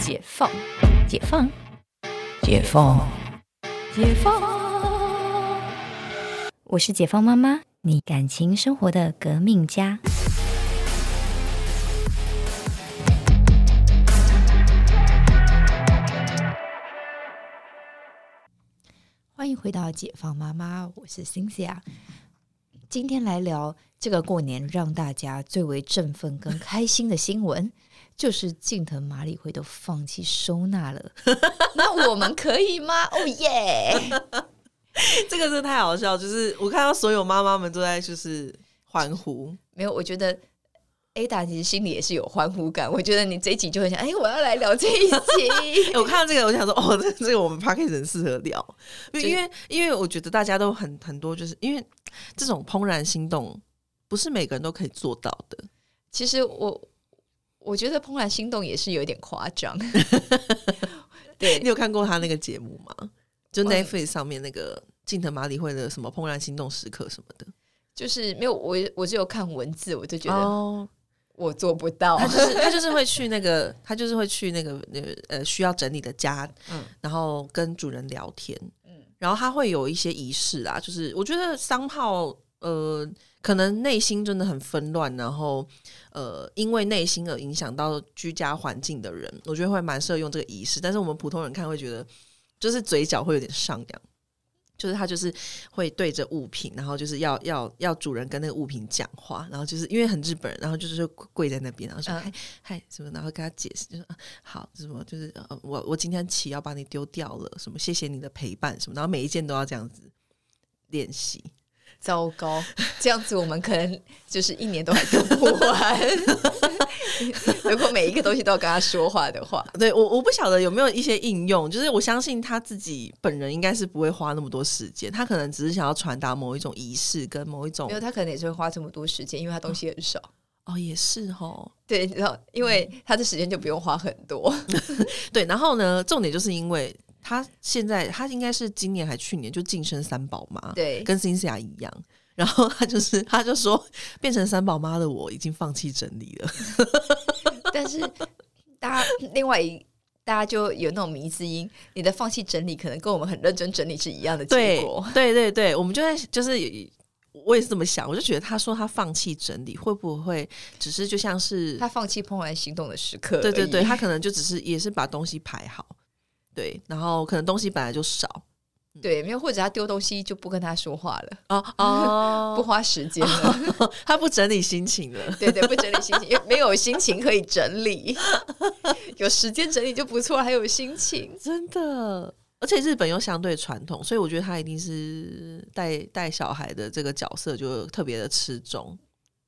解放，解放，解放，解放。我是解放妈妈，你感情生活的革命家。欢迎回到解放妈妈，我是 Cynthia。今天来聊这个过年让大家最为振奋跟开心的新闻，就是近藤麻里惠都放弃收纳了。那我们可以吗？哦耶！这个真的太好笑，就是我看到所有妈妈们都在就是欢呼。没有，我觉得 Ada 其实心里也是有欢呼感。我觉得你这一集就很想，哎，我要来聊这一集。我看到这个，我想说，哦，这这个我们 p a r k 很适合聊，因为因为我觉得大家都很很多，就是因为这种怦然心动，不是每个人都可以做到的。其实我我觉得怦然心动也是有点夸张。对你有看过他那个节目吗？就 Netflix 上面那个近藤麻里惠的什么怦然心动时刻什么的，就是没有我我只有看文字，我就觉得我做不到。他就是他就是会去那个他就是会去那个那个呃需要整理的家，嗯，然后跟主人聊天，嗯，然后他会有一些仪式啊，就是我觉得商号呃可能内心真的很纷乱，然后呃因为内心而影响到居家环境的人，我觉得会蛮适合用这个仪式，但是我们普通人看会觉得。就是嘴角会有点上扬，就是他就是会对着物品，然后就是要要要主人跟那个物品讲话，然后就是因为很日本人，然后就是跪在那边，然后说嗨嗨什么，然后跟他解释，就说好什么，就是我我今天起要把你丢掉了，什么谢谢你的陪伴什么，然后每一件都要这样子练习。糟糕，这样子我们可能就是一年都还用不完。如果每一个东西都要跟他说话的话，对我我不晓得有没有一些应用，就是我相信他自己本人应该是不会花那么多时间，他可能只是想要传达某一种仪式跟某一种，因为他可能也是会花这么多时间，因为他东西很少。哦，也是哦，对，然后因为他的时间就不用花很多。对，然后呢，重点就是因为。他现在，他应该是今年还去年就晋升三宝妈，对，跟辛思雅一样。然后他就是，他就说，变成三宝妈的我已经放弃整理了。但是，大家另外一大家就有那种迷之音，你的放弃整理可能跟我们很认真整理是一样的结果。对对对，我们就在就是，我也是这么想，我就觉得他说他放弃整理，会不会只是就像是他放弃怦然心动的时刻？对对对，他可能就只是也是把东西排好。对，然后可能东西本来就少，对，没有或者他丢东西就不跟他说话了，哦哦，不花时间了，他不整理心情了，对对，不整理心情，没有心情可以整理，有时间整理就不错，还有心情，真的，而且日本又相对传统，所以我觉得他一定是带带小孩的这个角色就特别的吃重，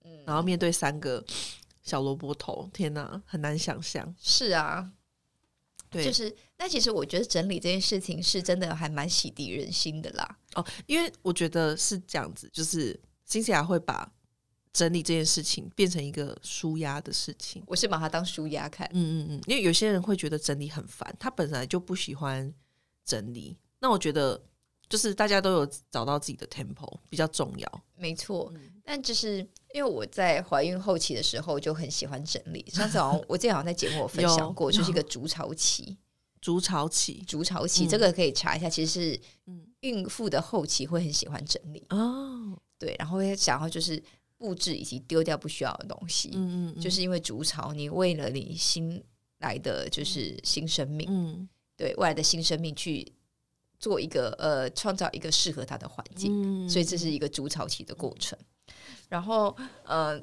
嗯，然后面对三个小萝卜头，天哪，很难想象，是啊。对就是，那其实我觉得整理这件事情是真的还蛮洗涤人心的啦。哦，因为我觉得是这样子，就是金西亚会把整理这件事情变成一个舒压的事情。我是把它当舒压看。嗯嗯嗯，因为有些人会觉得整理很烦，他本来就不喜欢整理。那我觉得就是大家都有找到自己的 tempo 比较重要。没错，但就是因为我在怀孕后期的时候就很喜欢整理。上次好像 我之前好像在节目我分享过，就是一个筑巢期。筑巢期，筑巢期，这个可以查一下。其实是，嗯，孕妇的后期会很喜欢整理哦。对，然后会想要就是布置以及丢掉不需要的东西。嗯嗯，就是因为筑巢，你为了你新来的就是新生命，嗯，对未来的新生命去。做一个呃，创造一个适合它的环境，所以这是一个筑巢期的过程。然后呃，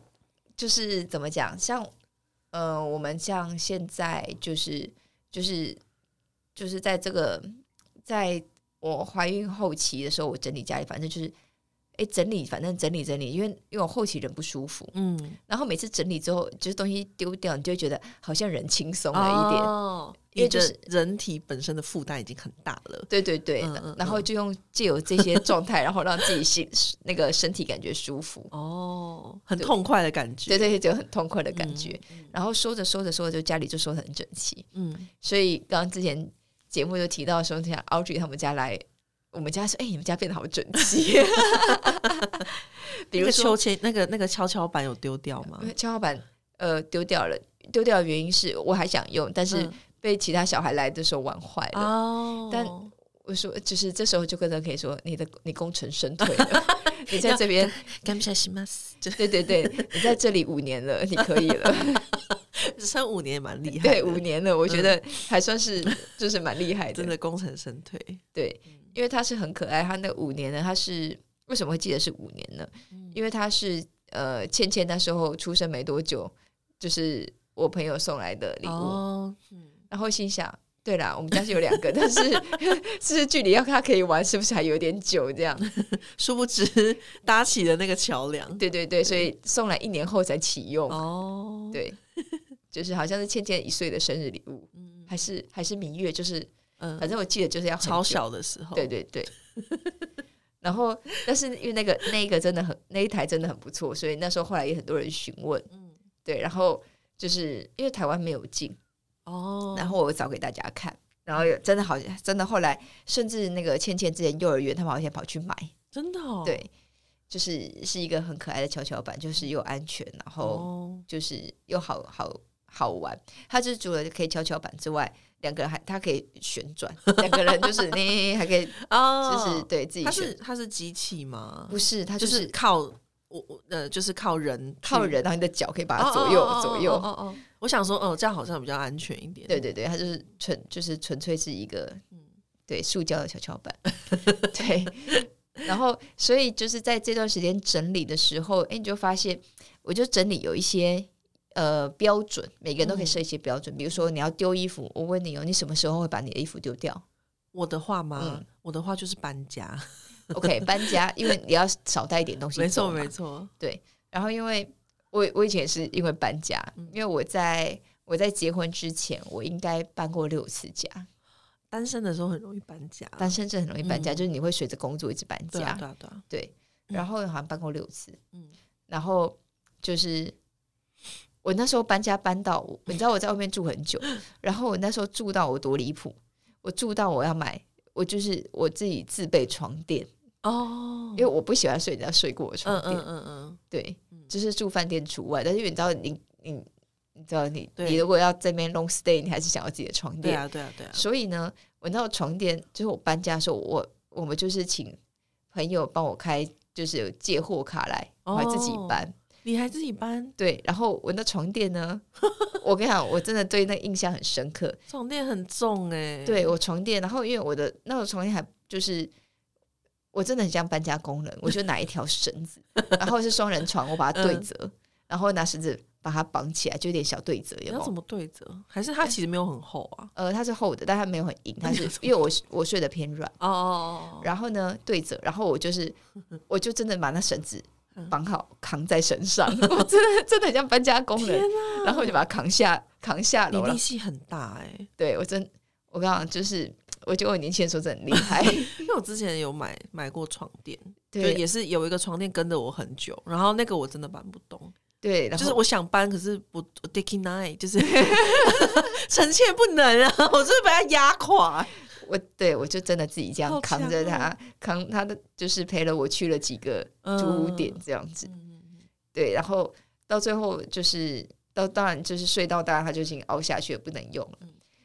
就是怎么讲，像呃，我们像现在就是就是就是在这个在我怀孕后期的时候，我整理家里，反正就是。哎，整理，反正整理整理，因为因为我后期人不舒服，嗯，然后每次整理之后，就是东西丢掉，你就会觉得好像人轻松了一点，哦，因为就是人体本身的负担已经很大了，对对对，然后就用借由这些状态，然后让自己心那个身体感觉舒服，哦，很痛快的感觉，对对，就很痛快的感觉，然后收着收着收着，就家里就收的很整齐，嗯，所以刚刚之前节目就提到说，像 Audrey 他们家来。我们家说：“哎，你们家变得好整齐。”比如秋千那个那个跷跷板有丢掉吗？跷跷板呃丢掉了，丢掉的原因是我还想用，但是被其他小孩来的时候玩坏了。哦，但我说就是这时候就跟他可以说你的你功成身退了，你在这边干不下去吗？对对对，你在这里五年了，你可以了。撑五年蛮厉害，对，五年了，我觉得还算是就是蛮厉害的，真的功成身退。对，因为他是很可爱，他那五年呢，他是为什么会记得是五年呢？因为他是呃，倩倩那时候出生没多久，就是我朋友送来的礼物，然后心想，对啦，我们家是有两个，但是 是距离要他可以玩，是不是还有点久？这样，殊不知搭起了那个桥梁，对对对，所以送来一年后才启用。哦，对。就是好像是倩倩一岁的生日礼物，还是还是明月，就是反正我记得就是要超小的时候，对对对。然后，但是因为那个那一个真的很那一台真的很不错，所以那时候后来也很多人询问，嗯，对。然后就是因为台湾没有进哦，然后我找给大家看，然后真的好像真的后来甚至那个倩倩之前幼儿园他们好像跑去买，真的对。就是是一个很可爱的跷跷板，就是又安全，然后就是又好好好玩。它就是除了可以跷跷板之外，两个人还它可以旋转，两个人就是你还可以哦，就是对自己。它是它是机器吗？不是，它就是靠我我呃，就是靠人靠人，然后你的脚可以把它左右左右。哦哦，我想说，哦，这样好像比较安全一点。对对对，它就是纯就是纯粹是一个嗯，对，塑胶的跷跷板，对。然后，所以就是在这段时间整理的时候，哎，你就发现，我就整理有一些呃标准，每个人都可以设一些标准。比如说，你要丢衣服，我问你哦，你什么时候会把你的衣服丢掉？我的话吗？我的话就是搬家。OK，搬家，因为你要少带一点东西。没错，没错。对。然后，因为我我以前也是因为搬家，因为我在我在结婚之前，我应该搬过六次家。单身的时候很容易搬家，单身真很容易搬家，就是你会随着工作一直搬家，对对对。然后好像搬过六次，嗯，然后就是我那时候搬家搬到，你知道我在外面住很久，然后我那时候住到我多离谱，我住到我要买，我就是我自己自备床垫哦，因为我不喜欢睡人家睡过的床垫，嗯嗯嗯，对，就是住饭店除外，但是因为你知道你你。你知道，你你如果要这边 long stay，你还是想要自己的床垫。对啊，对啊，对啊。所以呢，我那个床垫就是我搬家的时候，我我们就是请朋友帮我开，就是借货卡来，我还自己搬。你还自己搬？对。然后我那床垫呢，我跟你讲，我真的对那印象很深刻。床垫很重哎。对我床垫，然后因为我的那个床垫还就是，我真的很像搬家工人，我就拿一条绳子，然后是双人床，我把它对折，然后拿绳子。把它绑起来，就有点小对折，有要怎么对折？还是它其实没有很厚啊？呃，它是厚的，但它没有很硬。它是因为我我睡得偏软哦哦哦。然后呢，对折，然后我就是我就真的把那绳子绑好，扛在身上。我真的真的很像搬家工人。然后我就把它扛下扛下楼了。力气很大哎。对我真，我刚刚就是我觉得我年轻的时候真的很厉害，因为我之前有买买过床垫，对，也是有一个床垫跟着我很久，然后那个我真的搬不动。对，就是我想搬，可是不 d i c k y night，就是 臣妾不能啊！我就是把它压垮。我对我就真的自己这样扛着它，扛它的，就是陪了我去了几个租屋点这样子。对，然后到最后就是到当然就是睡到大，它就已经凹下去了，不能用了。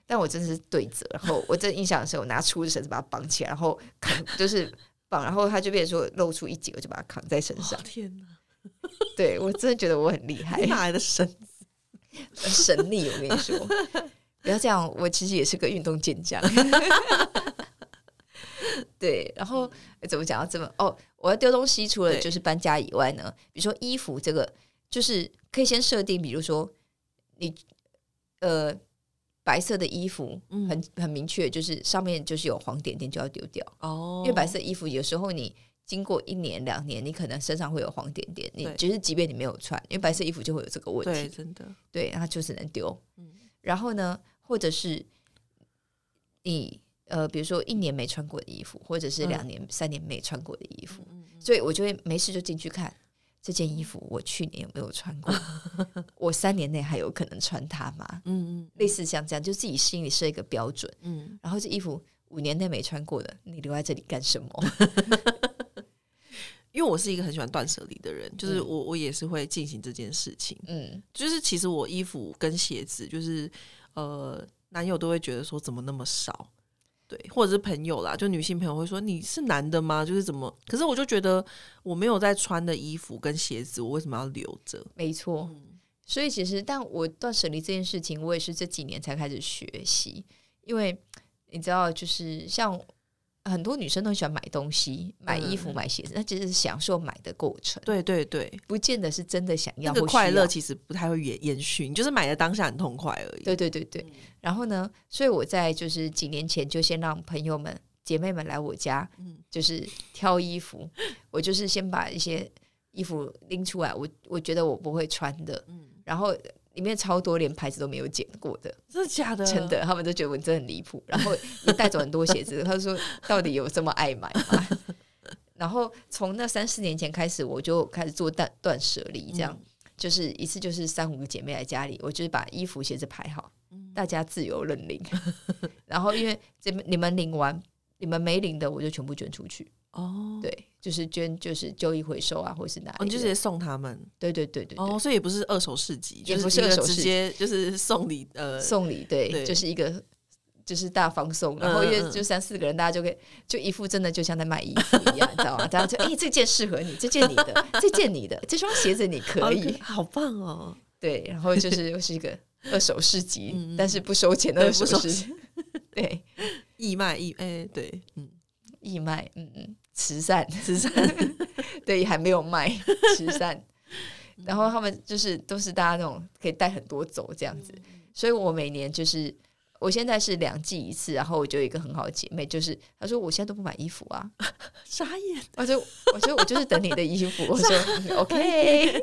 但我真的是对折，然后我真印象的时候，我拿粗的绳子把它绑起来，然后扛就是绑，然后它就变成说露出一截，我就把它扛在身上。天哪！对我真的觉得我很厉 害，哪来的神神力？我跟你说，不要这样，我其实也是个运动健将。对，然后怎么讲到这么哦？我要丢东西，除了就是搬家以外呢，比如说衣服，这个就是可以先设定，比如说你呃白色的衣服，很很明确，就是上面就是有黄点点就要丢掉哦，因为白色衣服有时候你。经过一年两年，你可能身上会有黄点点。你就是即便你没有穿，因为白色衣服就会有这个问题。对，真的。对，然后就只能丢。嗯。然后呢，或者是你呃，比如说一年没穿过的衣服，或者是两年、三年没穿过的衣服，所以我就会没事就进去看这件衣服，我去年有没有穿过？我三年内还有可能穿它吗？嗯嗯。类似像这样，就自己心里设一个标准。嗯。然后这衣服五年内没穿过的，你留在这里干什么？因为我是一个很喜欢断舍离的人，就是我我也是会进行这件事情。嗯，就是其实我衣服跟鞋子，就是呃男友都会觉得说怎么那么少，对，或者是朋友啦，就女性朋友会说你是男的吗？就是怎么？可是我就觉得我没有在穿的衣服跟鞋子，我为什么要留着？没错，所以其实，但我断舍离这件事情，我也是这几年才开始学习，因为你知道，就是像。很多女生都喜欢买东西、买衣服、买鞋子，那其实是享受买的过程。对对对，不见得是真的想要。那个快乐其实不太会延延续，你就是买的当下很痛快而已。对对对对。然后呢，所以我在就是几年前就先让朋友们、姐妹们来我家，嗯，就是挑衣服。我就是先把一些衣服拎出来，我我觉得我不会穿的，嗯，然后。里面超多，连牌子都没有剪过的，真的假的？真的，他们都觉得我真的很离谱。然后也带走很多鞋子，他说：“到底有这么爱买吗？”然后从那三四年前开始，我就开始做断断舍离，这样就是一次就是三五个姐妹来家里，我就是把衣服鞋子排好，大家自由认领。然后因为这你们领完，你们没领的，我就全部捐出去。哦，对，就是捐，就是旧衣回收啊，或是哪，你就直接送他们。对对对对，哦，所以也不是二手市集，也不是二手直接就是送礼，呃，送礼，对，就是一个就是大方送，然后因为就三四个人，大家就可以就一副真的就像在卖衣服一样，你知道吗？大家就哎，这件适合你，这件你的，这件你的，这双鞋子你可以，好棒哦。对，然后就是又是一个二手市集，但是不收钱的二手市集，对，义卖义，哎，对，嗯，义卖，嗯嗯。慈善，慈善，对，还没有卖 慈善。然后他们就是都是大家那种可以带很多走这样子，所以我每年就是我现在是两季一次，然后我就有一个很好的姐妹，就是她说我现在都不买衣服啊，傻眼。我说我说我就是等你的衣服，我说 OK，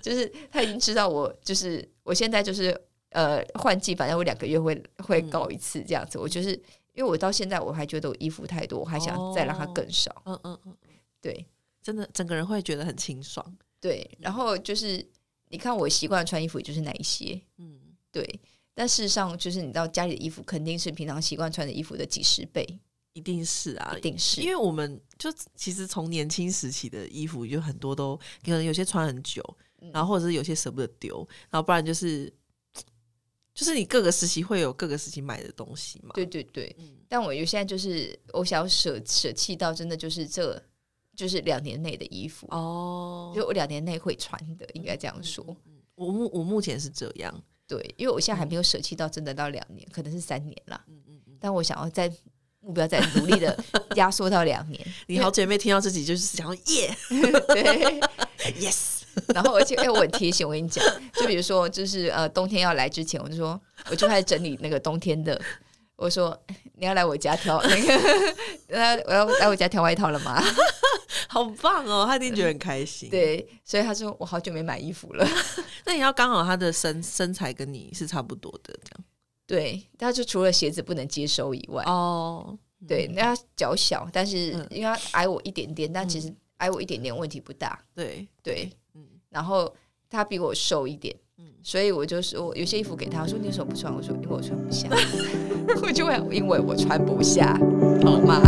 就是他已经知道我就是我现在就是呃换季，反正我两个月会会搞一次这样子，我就是。因为我到现在我还觉得我衣服太多，我还想再让它更少。嗯嗯嗯，对，真的整个人会觉得很清爽。对，然后就是你看我习惯穿衣服就是哪一些，嗯，对。但事实上就是你知道家里的衣服肯定是平常习惯穿的衣服的几十倍，一定是啊，一定是。因为我们就其实从年轻时期的衣服就很多都可能有些穿很久，然后或者是有些舍不得丢，然后不然就是。就是你各个时期会有各个时期买的东西嘛？对对对，但我有现在就是我想要舍舍弃到真的就是这就是两年内的衣服哦，就我两年内会穿的，应该这样说。我目我目前是这样，对，因为我现在还没有舍弃到真的到两年，可能是三年啦。嗯嗯嗯，但我想要在目标在努力的压缩到两年。你好姐妹听到自己就是想要耶，对，yes。然后，而且，哎，我很贴心，我跟你讲，就比如说，就是呃，冬天要来之前，我就说，我就开始整理那个冬天的。我说，你要来我家挑 那个，呃，我要来我家挑外套了吗？好棒哦，他一定觉得很开心。对，所以他说我好久没买衣服了。那你要刚好他的身身材跟你是差不多的，这样。对，他就除了鞋子不能接收以外，哦，对，那他脚小，但是因为他矮我一点点，但其实矮我一点点问题不大。对对。然后他比我瘦一点，嗯，所以我就说有些衣服给他，我说你为什么不穿？我说因为我穿不下，我就会因为我穿不下，好吗？